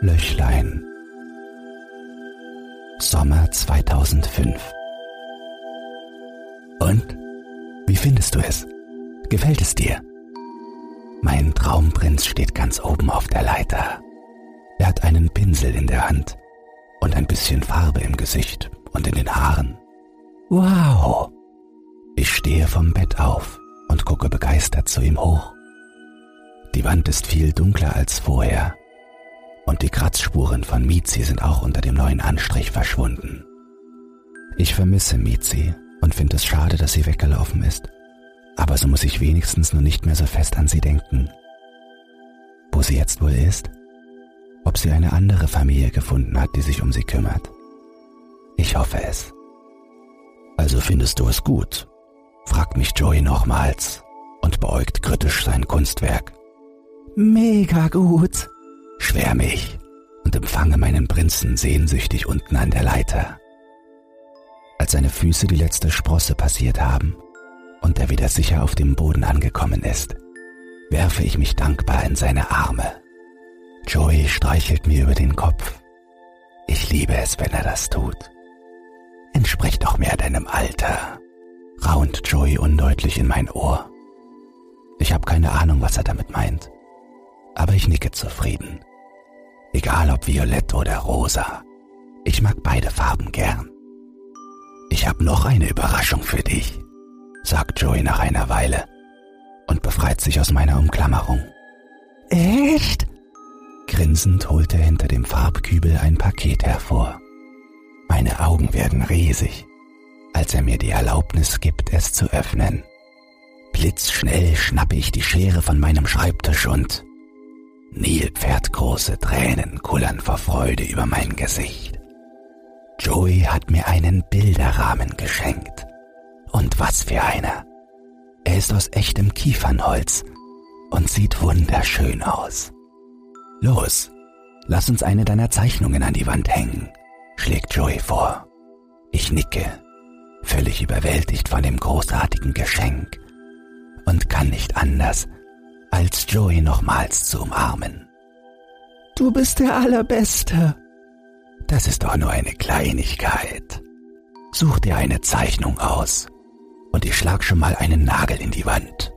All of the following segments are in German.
Löchlein. Sommer 2005. Und? Wie findest du es? Gefällt es dir? Mein Traumprinz steht ganz oben auf der Leiter. Er hat einen Pinsel in der Hand und ein bisschen Farbe im Gesicht und in den Haaren. Wow! Ich stehe vom Bett auf und gucke begeistert zu ihm hoch. Die Wand ist viel dunkler als vorher und die Kratzspuren von Mizi sind auch unter dem neuen Anstrich verschwunden. Ich vermisse Mizi und finde es schade, dass sie weggelaufen ist. Aber so muss ich wenigstens nur nicht mehr so fest an sie denken. Wo sie jetzt wohl ist? Ob sie eine andere Familie gefunden hat, die sich um sie kümmert? Ich hoffe es. Also findest du es gut? fragt mich Joey nochmals und beäugt kritisch sein Kunstwerk. Mega gut, schwärme ich und empfange meinen Prinzen sehnsüchtig unten an der Leiter. Als seine Füße die letzte Sprosse passiert haben und er wieder sicher auf dem Boden angekommen ist, werfe ich mich dankbar in seine Arme. Joey streichelt mir über den Kopf. Ich liebe es, wenn er das tut. Entspricht doch mehr deinem Alter, raunt Joey undeutlich in mein Ohr. Ich habe keine Ahnung, was er damit meint aber ich nicke zufrieden. Egal ob violett oder rosa, ich mag beide Farben gern. Ich habe noch eine Überraschung für dich, sagt Joey nach einer Weile und befreit sich aus meiner Umklammerung. Echt? Grinsend holt er hinter dem Farbkübel ein Paket hervor. Meine Augen werden riesig, als er mir die Erlaubnis gibt, es zu öffnen. Blitzschnell schnappe ich die Schere von meinem Schreibtisch und Nilpferdgroße Tränen kullern vor Freude über mein Gesicht. Joey hat mir einen Bilderrahmen geschenkt. Und was für einer. Er ist aus echtem Kiefernholz und sieht wunderschön aus. Los, lass uns eine deiner Zeichnungen an die Wand hängen, schlägt Joey vor. Ich nicke, völlig überwältigt von dem großartigen Geschenk und kann nicht anders, als Joey nochmals zu umarmen. Du bist der Allerbeste. Das ist doch nur eine Kleinigkeit. Such dir eine Zeichnung aus und ich schlag schon mal einen Nagel in die Wand.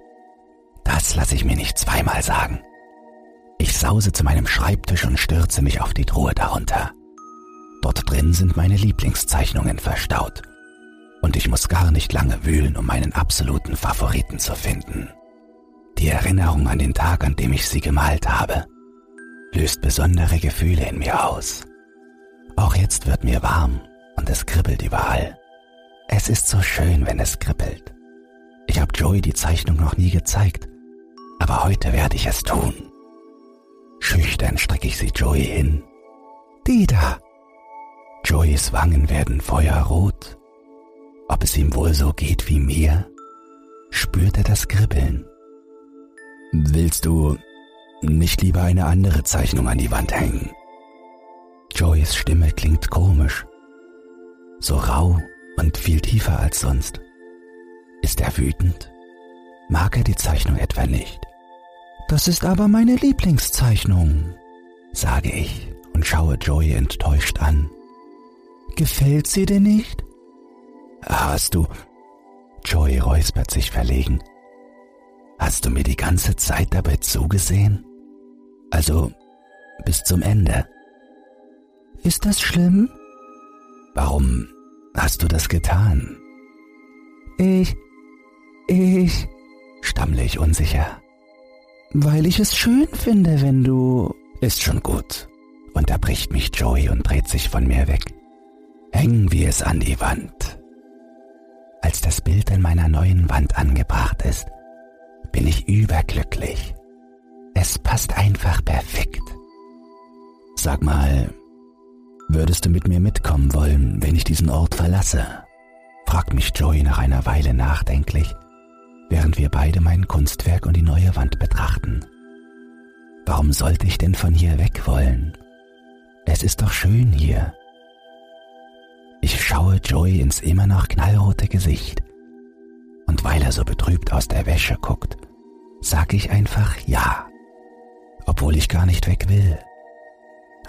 Das lasse ich mir nicht zweimal sagen. Ich sause zu meinem Schreibtisch und stürze mich auf die Truhe darunter. Dort drin sind meine Lieblingszeichnungen verstaut. Und ich muss gar nicht lange wühlen, um meinen absoluten Favoriten zu finden. Die Erinnerung an den Tag, an dem ich sie gemalt habe, löst besondere Gefühle in mir aus. Auch jetzt wird mir warm und es kribbelt überall. Es ist so schön, wenn es kribbelt. Ich habe Joey die Zeichnung noch nie gezeigt, aber heute werde ich es tun. Schüchtern strecke ich sie Joey hin. Die da! Joeys Wangen werden feuerrot. Ob es ihm wohl so geht wie mir? Spürt er das Kribbeln? Willst du nicht lieber eine andere Zeichnung an die Wand hängen? Joeys Stimme klingt komisch, so rau und viel tiefer als sonst. Ist er wütend? Mag er die Zeichnung etwa nicht? Das ist aber meine Lieblingszeichnung, sage ich und schaue Joey enttäuscht an. Gefällt sie dir nicht? Hast du? Joey räuspert sich verlegen. Hast du mir die ganze Zeit dabei zugesehen? Also bis zum Ende. Ist das schlimm? Warum hast du das getan? Ich, ich, stammle ich unsicher. Weil ich es schön finde, wenn du... Ist schon gut, unterbricht mich Joey und dreht sich von mir weg. Hängen wir es an die Wand. Als das Bild in meiner neuen Wand angebracht ist, bin ich überglücklich. Es passt einfach perfekt. Sag mal, würdest du mit mir mitkommen wollen, wenn ich diesen Ort verlasse? fragt mich Joey nach einer Weile nachdenklich, während wir beide mein Kunstwerk und die neue Wand betrachten. Warum sollte ich denn von hier weg wollen? Es ist doch schön hier. Ich schaue Joey ins immer noch knallrote Gesicht und weil er so betrübt aus der Wäsche guckt, sag ich einfach ja, obwohl ich gar nicht weg will.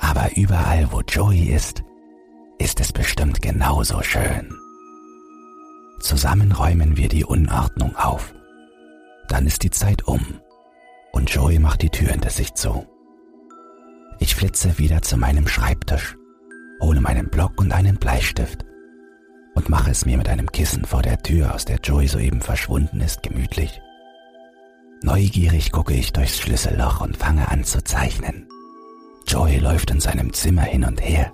Aber überall, wo Joey ist, ist es bestimmt genauso schön. Zusammen räumen wir die Unordnung auf. Dann ist die Zeit um und Joey macht die Tür hinter sich zu. Ich flitze wieder zu meinem Schreibtisch, hole meinen Block und einen Bleistift und mache es mir mit einem Kissen vor der Tür, aus der Joey soeben verschwunden ist, gemütlich. Neugierig gucke ich durchs Schlüsselloch und fange an zu zeichnen. Joey läuft in seinem Zimmer hin und her.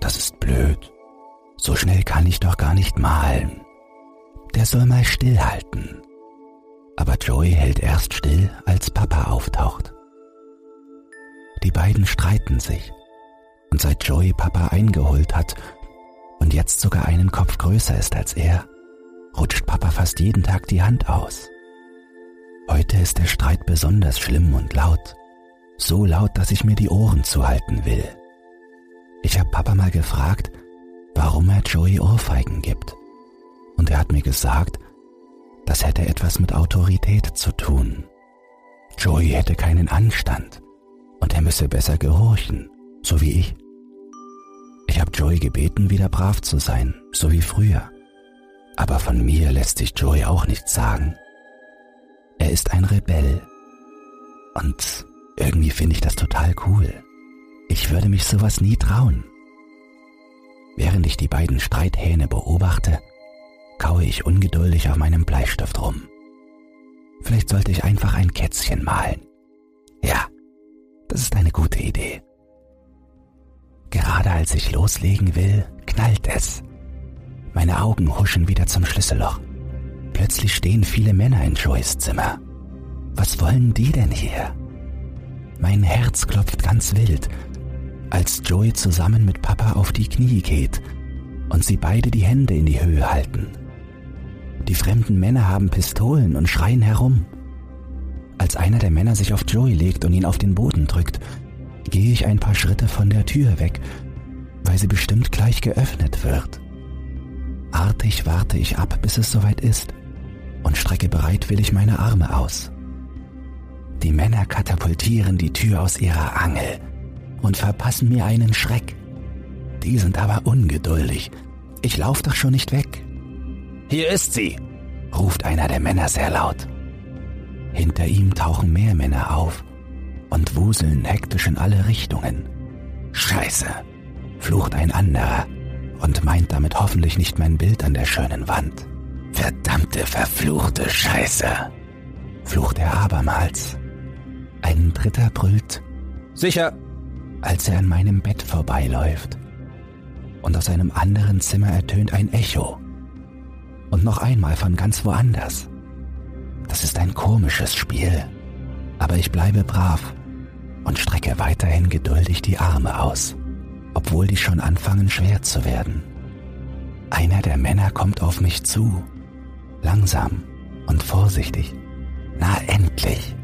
Das ist blöd. So schnell kann ich doch gar nicht malen. Der soll mal stillhalten. Aber Joey hält erst still, als Papa auftaucht. Die beiden streiten sich. Und seit Joey Papa eingeholt hat und jetzt sogar einen Kopf größer ist als er, rutscht Papa fast jeden Tag die Hand aus. Heute ist der Streit besonders schlimm und laut. So laut, dass ich mir die Ohren zuhalten will. Ich habe Papa mal gefragt, warum er Joey Ohrfeigen gibt. Und er hat mir gesagt, das hätte etwas mit Autorität zu tun. Joey hätte keinen Anstand und er müsse besser gehorchen, so wie ich. Ich habe Joey gebeten, wieder brav zu sein, so wie früher. Aber von mir lässt sich Joey auch nichts sagen. Er ist ein Rebell. Und irgendwie finde ich das total cool. Ich würde mich sowas nie trauen. Während ich die beiden Streithähne beobachte, kaue ich ungeduldig auf meinem Bleistift rum. Vielleicht sollte ich einfach ein Kätzchen malen. Ja, das ist eine gute Idee. Gerade als ich loslegen will, knallt es. Meine Augen huschen wieder zum Schlüsselloch. Plötzlich stehen viele Männer in Joys Zimmer. Was wollen die denn hier? Mein Herz klopft ganz wild, als Joey zusammen mit Papa auf die Knie geht und sie beide die Hände in die Höhe halten. Die fremden Männer haben Pistolen und schreien herum. Als einer der Männer sich auf Joey legt und ihn auf den Boden drückt, gehe ich ein paar Schritte von der Tür weg, weil sie bestimmt gleich geöffnet wird. Artig warte ich ab, bis es soweit ist und strecke bereitwillig meine Arme aus. Die Männer katapultieren die Tür aus ihrer Angel und verpassen mir einen Schreck. Die sind aber ungeduldig. Ich lauf doch schon nicht weg. Hier ist sie, ruft einer der Männer sehr laut. Hinter ihm tauchen mehr Männer auf und wuseln hektisch in alle Richtungen. Scheiße, flucht ein anderer und meint damit hoffentlich nicht mein Bild an der schönen Wand. Verdammte, verfluchte Scheiße, flucht er abermals. Ein dritter brüllt. Sicher. Als er an meinem Bett vorbeiläuft. Und aus einem anderen Zimmer ertönt ein Echo. Und noch einmal von ganz woanders. Das ist ein komisches Spiel. Aber ich bleibe brav und strecke weiterhin geduldig die Arme aus, obwohl die schon anfangen schwer zu werden. Einer der Männer kommt auf mich zu, langsam und vorsichtig. Na endlich!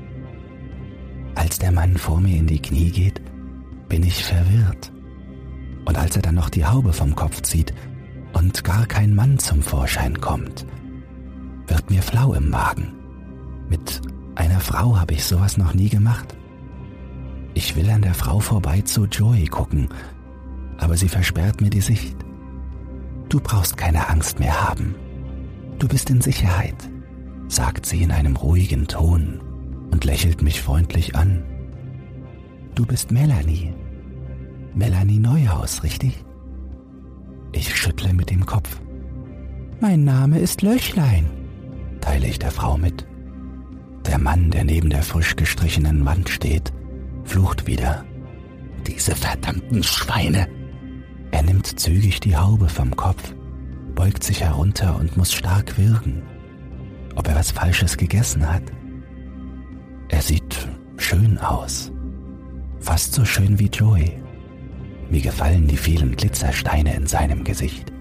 Als der Mann vor mir in die Knie geht, bin ich verwirrt. Und als er dann noch die Haube vom Kopf zieht und gar kein Mann zum Vorschein kommt, wird mir flau im Magen. Mit einer Frau habe ich sowas noch nie gemacht. Ich will an der Frau vorbei zu Joey gucken, aber sie versperrt mir die Sicht. Du brauchst keine Angst mehr haben. Du bist in Sicherheit, sagt sie in einem ruhigen Ton und lächelt mich freundlich an. Du bist Melanie. Melanie Neuhaus, richtig? Ich schüttle mit dem Kopf. Mein Name ist Löchlein, teile ich der Frau mit. Der Mann, der neben der frisch gestrichenen Wand steht, flucht wieder. Diese verdammten Schweine! Er nimmt zügig die Haube vom Kopf, beugt sich herunter und muss stark wirken. Ob er was Falsches gegessen hat? Er sieht schön aus. Fast so schön wie Joey. Mir gefallen die vielen Glitzersteine in seinem Gesicht.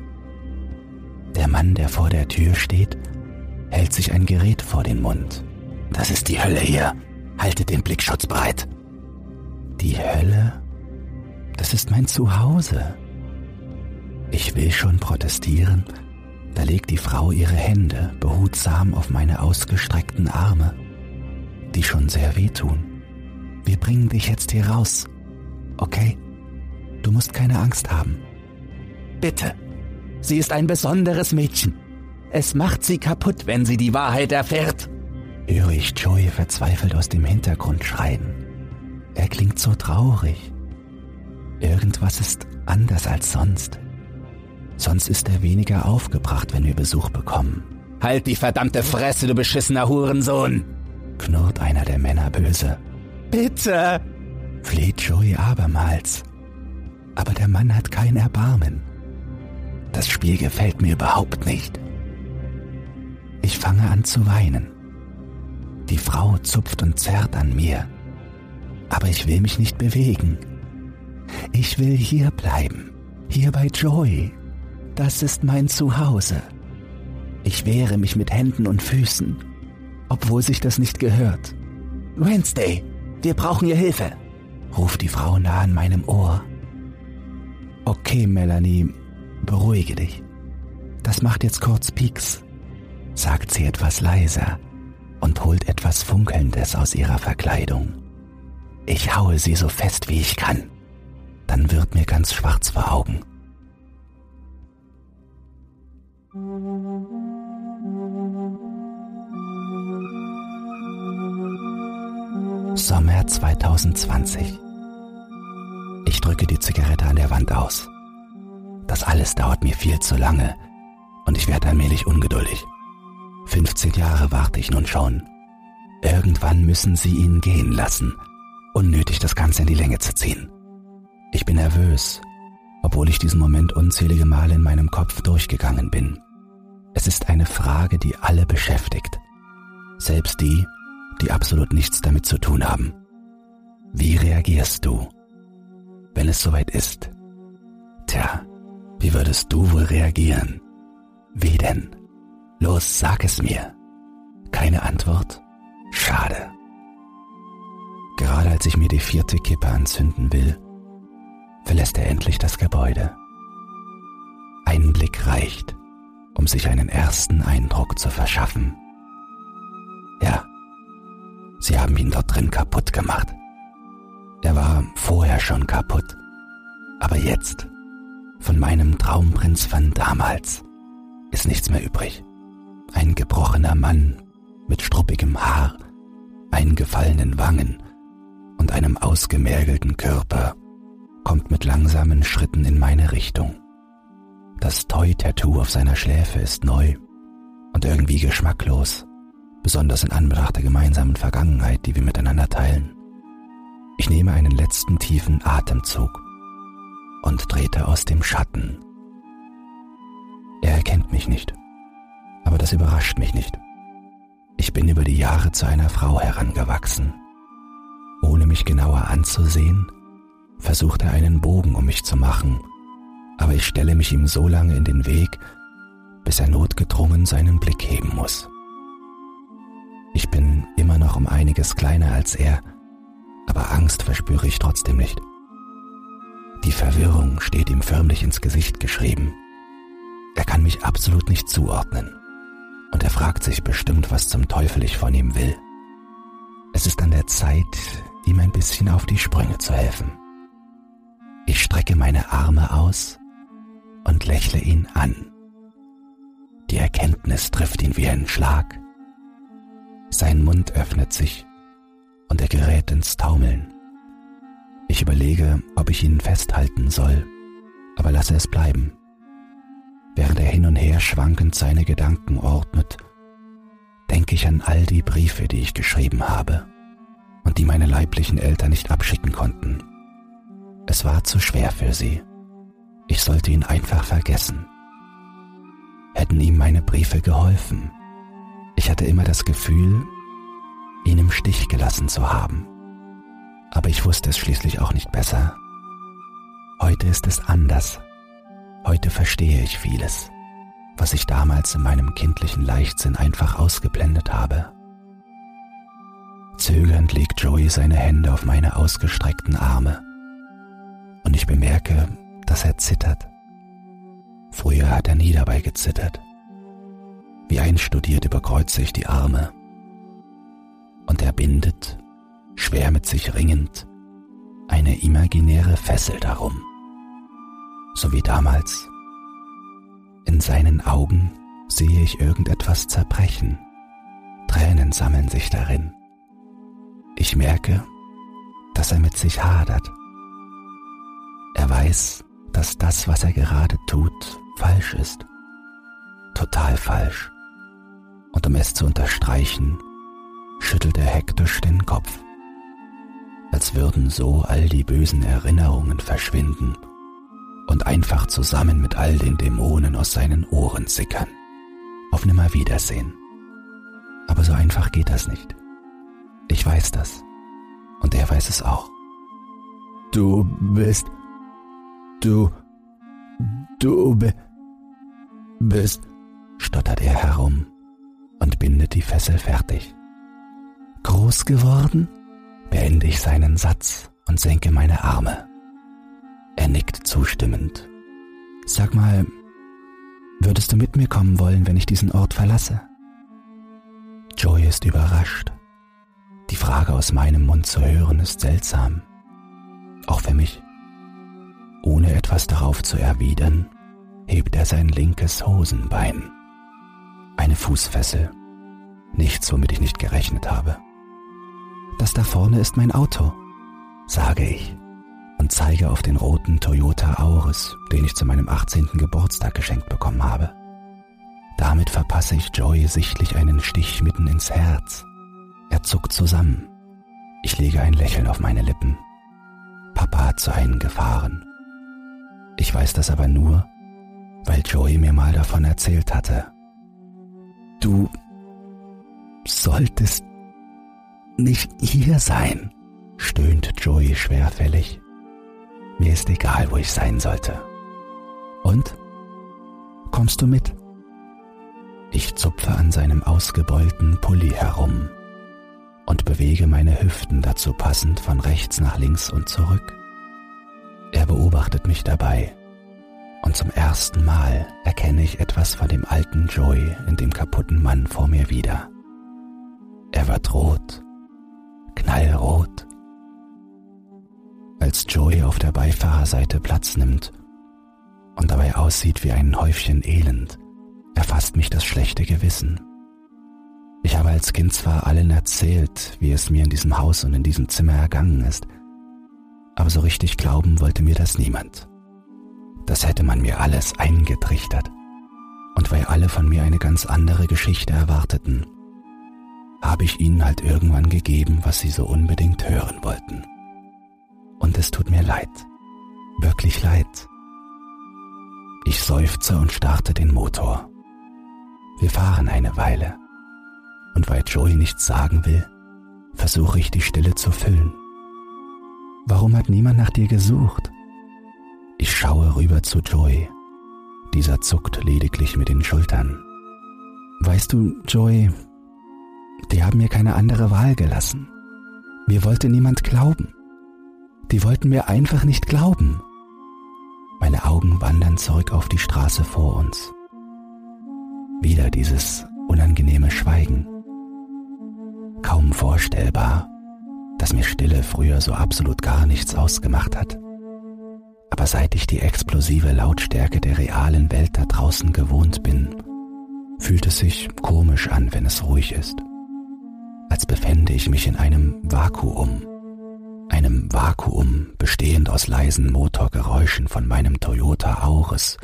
Der Mann, der vor der Tür steht, hält sich ein Gerät vor den Mund. Das ist die Hölle hier. Haltet den Blickschutz breit. Die Hölle? Das ist mein Zuhause. Ich will schon protestieren, da legt die Frau ihre Hände behutsam auf meine ausgestreckten Arme die schon sehr wehtun. Wir bringen dich jetzt hier raus. Okay? Du musst keine Angst haben. Bitte. Sie ist ein besonderes Mädchen. Es macht sie kaputt, wenn sie die Wahrheit erfährt. Höre ich Joey verzweifelt aus dem Hintergrund schreien. Er klingt so traurig. Irgendwas ist anders als sonst. Sonst ist er weniger aufgebracht, wenn wir Besuch bekommen. Halt die verdammte Fresse, du beschissener Hurensohn! knurrt einer der Männer böse. Bitte! fleht Joey abermals. Aber der Mann hat kein Erbarmen. Das Spiel gefällt mir überhaupt nicht. Ich fange an zu weinen. Die Frau zupft und zerrt an mir. Aber ich will mich nicht bewegen. Ich will hier bleiben. Hier bei Joy. Das ist mein Zuhause. Ich wehre mich mit Händen und Füßen, obwohl sich das nicht gehört. Wednesday, wir brauchen Ihr Hilfe, ruft die Frau nah an meinem Ohr. Okay, Melanie, beruhige dich. Das macht jetzt kurz Pieks, sagt sie etwas leiser und holt etwas Funkelndes aus ihrer Verkleidung. Ich haue sie so fest wie ich kann. Dann wird mir ganz schwarz vor Augen. Sommer 2020. Ich drücke die Zigarette an der Wand aus. Das alles dauert mir viel zu lange und ich werde allmählich ungeduldig. 15 Jahre warte ich nun schon. Irgendwann müssen sie ihn gehen lassen. Unnötig das Ganze in die Länge zu ziehen. Ich bin nervös, obwohl ich diesen Moment unzählige Male in meinem Kopf durchgegangen bin. Es ist eine Frage, die alle beschäftigt. Selbst die, die absolut nichts damit zu tun haben. Wie reagierst du, wenn es soweit ist? Tja, wie würdest du wohl reagieren? Wie denn? Los, sag es mir. Keine Antwort? Schade. Als ich mir die vierte Kippe anzünden will, verlässt er endlich das Gebäude. Ein Blick reicht, um sich einen ersten Eindruck zu verschaffen. Ja, sie haben ihn dort drin kaputt gemacht. Er war vorher schon kaputt, aber jetzt, von meinem Traumprinz von damals, ist nichts mehr übrig. Ein gebrochener Mann mit struppigem Haar, eingefallenen Wangen und einem ausgemergelten Körper kommt mit langsamen Schritten in meine Richtung. Das Toy-Tattoo auf seiner Schläfe ist neu und irgendwie geschmacklos, besonders in Anbetracht der gemeinsamen Vergangenheit, die wir miteinander teilen. Ich nehme einen letzten tiefen Atemzug und trete aus dem Schatten. Er erkennt mich nicht aber das überrascht mich nicht. Ich bin über die Jahre zu einer Frau herangewachsen. Ohne mich genauer anzusehen, versucht er einen Bogen um mich zu machen, aber ich stelle mich ihm so lange in den Weg, bis er notgedrungen seinen Blick heben muss. Ich bin immer noch um einiges kleiner als er, aber Angst verspüre ich trotzdem nicht. Die Verwirrung steht ihm förmlich ins Gesicht geschrieben. Er kann mich absolut nicht zuordnen und er fragt sich bestimmt, was zum Teufel ich von ihm will. Es ist an der Zeit, ihm ein bisschen auf die Sprünge zu helfen. Ich strecke meine Arme aus und lächle ihn an. Die Erkenntnis trifft ihn wie ein Schlag. Sein Mund öffnet sich und er gerät ins Taumeln. Ich überlege, ob ich ihn festhalten soll, aber lasse es bleiben während er hin und her schwankend seine Gedanken ordnet, denke ich an all die Briefe, die ich geschrieben habe und die meine leiblichen Eltern nicht abschicken konnten. Es war zu schwer für sie. Ich sollte ihn einfach vergessen. Hätten ihm meine Briefe geholfen. Ich hatte immer das Gefühl, ihn im Stich gelassen zu haben. Aber ich wusste es schließlich auch nicht besser. Heute ist es anders. Heute verstehe ich vieles, was ich damals in meinem kindlichen Leichtsinn einfach ausgeblendet habe. Zögernd legt Joey seine Hände auf meine ausgestreckten Arme und ich bemerke, dass er zittert. Früher hat er nie dabei gezittert. Wie einstudiert überkreuze ich die Arme und er bindet, schwer mit sich ringend, eine imaginäre Fessel darum. So wie damals. In seinen Augen sehe ich irgendetwas zerbrechen. Tränen sammeln sich darin. Ich merke, dass er mit sich hadert. Er weiß, dass das, was er gerade tut, falsch ist. Total falsch. Und um es zu unterstreichen, schüttelt er hektisch den Kopf, als würden so all die bösen Erinnerungen verschwinden und einfach zusammen mit all den Dämonen aus seinen Ohren sickern. Auf Nimmerwiedersehen. Aber so einfach geht das nicht. Ich weiß das. Und er weiß es auch. Du bist. Du. Du be, bist. stottert er herum und bindet die Fessel fertig. Groß geworden? beende ich seinen Satz und senke meine Arme. Er nickt zustimmend. Sag mal, würdest du mit mir kommen wollen, wenn ich diesen Ort verlasse? Joey ist überrascht. Die Frage aus meinem Mund zu hören ist seltsam. Auch für mich. Ohne etwas darauf zu erwidern, hebt er sein linkes Hosenbein. Eine Fußfessel. Nichts, womit ich nicht gerechnet habe. Das da vorne ist mein Auto, sage ich und zeige auf den roten Toyota Auris, den ich zu meinem 18. Geburtstag geschenkt bekommen habe. Damit verpasse ich Joey sichtlich einen Stich mitten ins Herz. Er zuckt zusammen. Ich lege ein Lächeln auf meine Lippen. Papa hat zu einen gefahren. Ich weiß das aber nur, weil Joey mir mal davon erzählt hatte. Du solltest nicht hier sein, stöhnt Joey schwerfällig. Mir ist egal, wo ich sein sollte. Und? Kommst du mit? Ich zupfe an seinem ausgebeulten Pulli herum und bewege meine Hüften dazu passend von rechts nach links und zurück. Er beobachtet mich dabei und zum ersten Mal erkenne ich etwas von dem alten Joey in dem kaputten Mann vor mir wieder. Er wird rot, knallrot. Als Joey auf der Beifahrerseite Platz nimmt und dabei aussieht wie ein Häufchen Elend, erfasst mich das schlechte Gewissen. Ich habe als Kind zwar allen erzählt, wie es mir in diesem Haus und in diesem Zimmer ergangen ist, aber so richtig glauben wollte mir das niemand. Das hätte man mir alles eingetrichtert. Und weil alle von mir eine ganz andere Geschichte erwarteten, habe ich ihnen halt irgendwann gegeben, was sie so unbedingt hören wollten. Und es tut mir leid, wirklich leid. Ich seufze und starte den Motor. Wir fahren eine Weile. Und weil Joey nichts sagen will, versuche ich die Stille zu füllen. Warum hat niemand nach dir gesucht? Ich schaue rüber zu Joey. Dieser zuckt lediglich mit den Schultern. Weißt du, Joey, die haben mir keine andere Wahl gelassen. Mir wollte niemand glauben. Die wollten mir einfach nicht glauben. Meine Augen wandern zurück auf die Straße vor uns. Wieder dieses unangenehme Schweigen. Kaum vorstellbar, dass mir Stille früher so absolut gar nichts ausgemacht hat. Aber seit ich die explosive Lautstärke der realen Welt da draußen gewohnt bin, fühlt es sich komisch an, wenn es ruhig ist. Als befände ich mich in einem Vakuum. Einem Vakuum bestehend aus leisen Motorgeräuschen von meinem Toyota Auris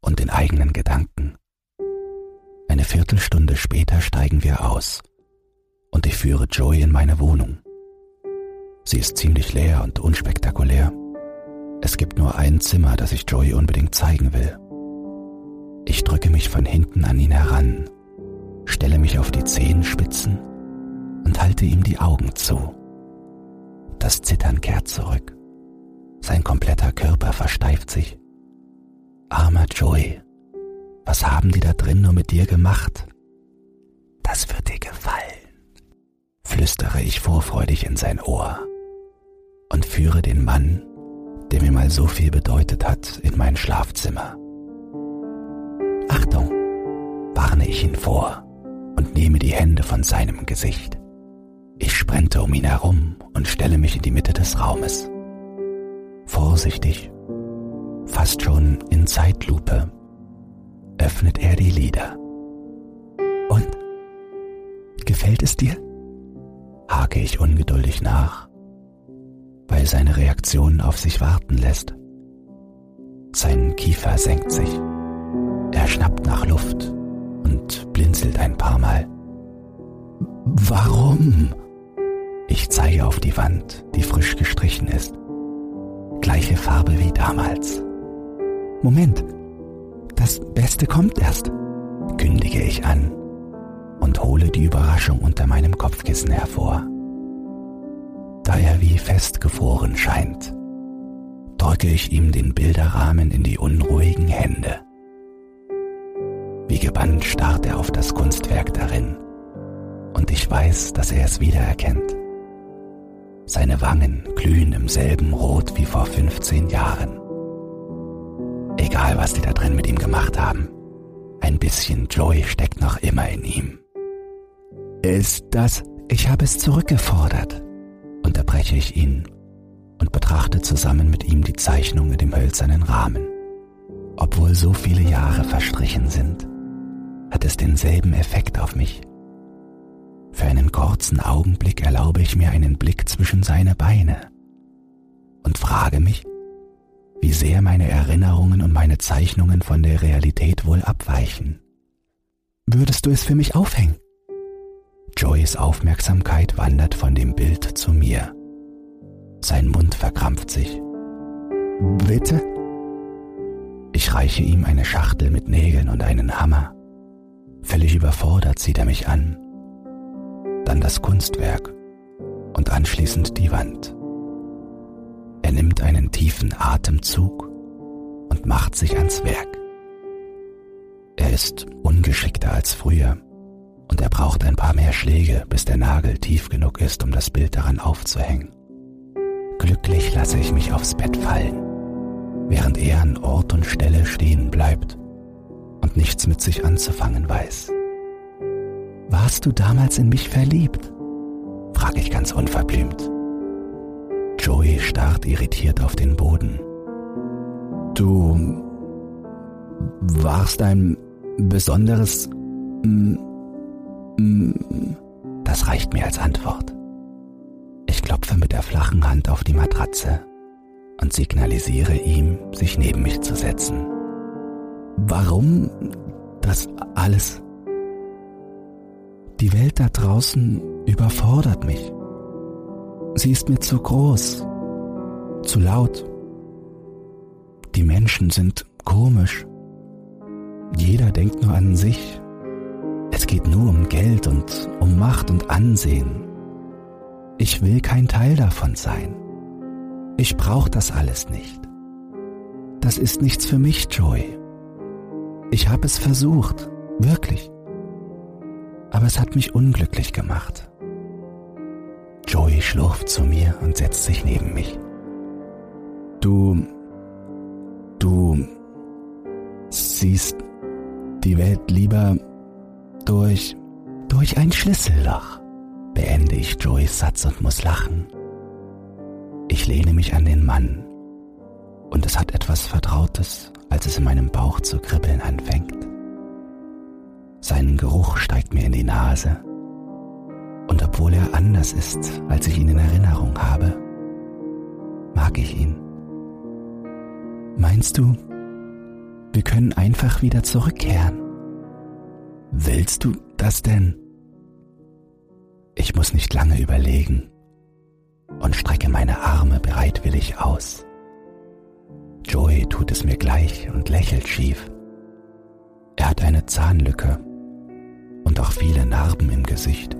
und den eigenen Gedanken. Eine Viertelstunde später steigen wir aus und ich führe Joey in meine Wohnung. Sie ist ziemlich leer und unspektakulär. Es gibt nur ein Zimmer, das ich Joey unbedingt zeigen will. Ich drücke mich von hinten an ihn heran, stelle mich auf die Zehenspitzen und halte ihm die Augen zu. Das Zittern kehrt zurück. Sein kompletter Körper versteift sich. Armer Joey, was haben die da drin nur mit dir gemacht? Das wird dir gefallen, flüstere ich vorfreudig in sein Ohr und führe den Mann, der mir mal so viel bedeutet hat, in mein Schlafzimmer. Achtung, warne ich ihn vor und nehme die Hände von seinem Gesicht. Ich sprente um ihn herum und stelle mich in die Mitte des Raumes. Vorsichtig, fast schon in Zeitlupe, öffnet er die Lider. Und? Gefällt es dir? Hake ich ungeduldig nach, weil seine Reaktion auf sich warten lässt. Sein Kiefer senkt sich. Er schnappt nach Luft und blinzelt ein paar Mal. Warum? Ich zeige auf die Wand, die frisch gestrichen ist. Gleiche Farbe wie damals. Moment, das Beste kommt erst, kündige ich an und hole die Überraschung unter meinem Kopfkissen hervor. Da er wie festgefroren scheint, drücke ich ihm den Bilderrahmen in die unruhigen Hände. Wie gebannt starrt er auf das Kunstwerk darin, und ich weiß, dass er es wiedererkennt. Seine Wangen glühen im selben Rot wie vor 15 Jahren. Egal, was die da drin mit ihm gemacht haben, ein bisschen Joy steckt noch immer in ihm. Ist das? Ich habe es zurückgefordert, unterbreche ich ihn und betrachte zusammen mit ihm die Zeichnung mit dem hölzernen Rahmen. Obwohl so viele Jahre verstrichen sind, hat es denselben Effekt auf mich. Für einen kurzen Augenblick erlaube ich mir einen Blick zwischen seine Beine und frage mich, wie sehr meine Erinnerungen und meine Zeichnungen von der Realität wohl abweichen. Würdest du es für mich aufhängen? Joys Aufmerksamkeit wandert von dem Bild zu mir. Sein Mund verkrampft sich. Bitte? Ich reiche ihm eine Schachtel mit Nägeln und einen Hammer. Völlig überfordert sieht er mich an. Dann das Kunstwerk und anschließend die Wand. Er nimmt einen tiefen Atemzug und macht sich ans Werk. Er ist ungeschickter als früher und er braucht ein paar mehr Schläge, bis der Nagel tief genug ist, um das Bild daran aufzuhängen. Glücklich lasse ich mich aufs Bett fallen, während er an Ort und Stelle stehen bleibt und nichts mit sich anzufangen weiß. Warst du damals in mich verliebt? frage ich ganz unverblümt. Joey starrt irritiert auf den Boden. Du warst ein besonderes... Mm, mm, das reicht mir als Antwort. Ich klopfe mit der flachen Hand auf die Matratze und signalisiere ihm, sich neben mich zu setzen. Warum das alles? Die Welt da draußen überfordert mich. Sie ist mir zu groß, zu laut. Die Menschen sind komisch. Jeder denkt nur an sich. Geht nur um Geld und um Macht und Ansehen. Ich will kein Teil davon sein. Ich brauche das alles nicht. Das ist nichts für mich, Joy. Ich habe es versucht, wirklich. Aber es hat mich unglücklich gemacht. Joey schlurft zu mir und setzt sich neben mich. Du, du siehst die Welt lieber durch, durch ein Schlüsselloch, beende ich Joys Satz und muss lachen. Ich lehne mich an den Mann und es hat etwas Vertrautes, als es in meinem Bauch zu kribbeln anfängt. Sein Geruch steigt mir in die Nase und obwohl er anders ist, als ich ihn in Erinnerung habe, mag ich ihn. Meinst du, wir können einfach wieder zurückkehren? Willst du das denn? Ich muss nicht lange überlegen und strecke meine Arme bereitwillig aus. Joey tut es mir gleich und lächelt schief. Er hat eine Zahnlücke und auch viele Narben im Gesicht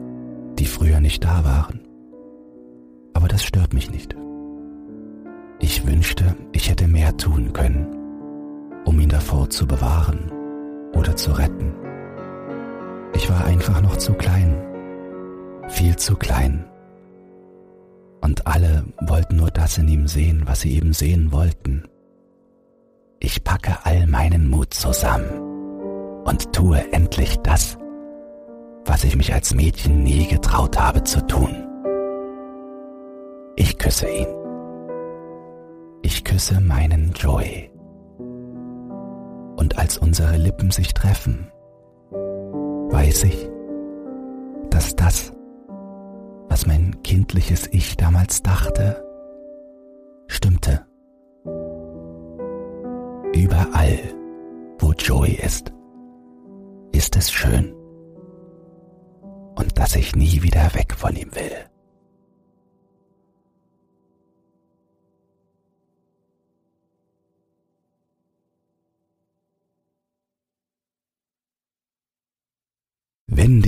die früher nicht da waren. Aber das stört mich nicht. Ich wünschte, ich hätte mehr tun können, um ihn davor zu bewahren oder zu retten. Ich war einfach noch zu klein, viel zu klein. Und alle wollten nur das in ihm sehen, was sie eben sehen wollten. Ich packe all meinen Mut zusammen und tue endlich das, was ich mich als Mädchen nie getraut habe zu tun. Ich küsse ihn. Ich küsse meinen Joy. Und als unsere Lippen sich treffen, weiß ich, dass das, was mein kindliches Ich damals dachte, stimmte. Überall, wo Joy ist, ist es schön. Und dass ich nie wieder weg von ihm will. Wenn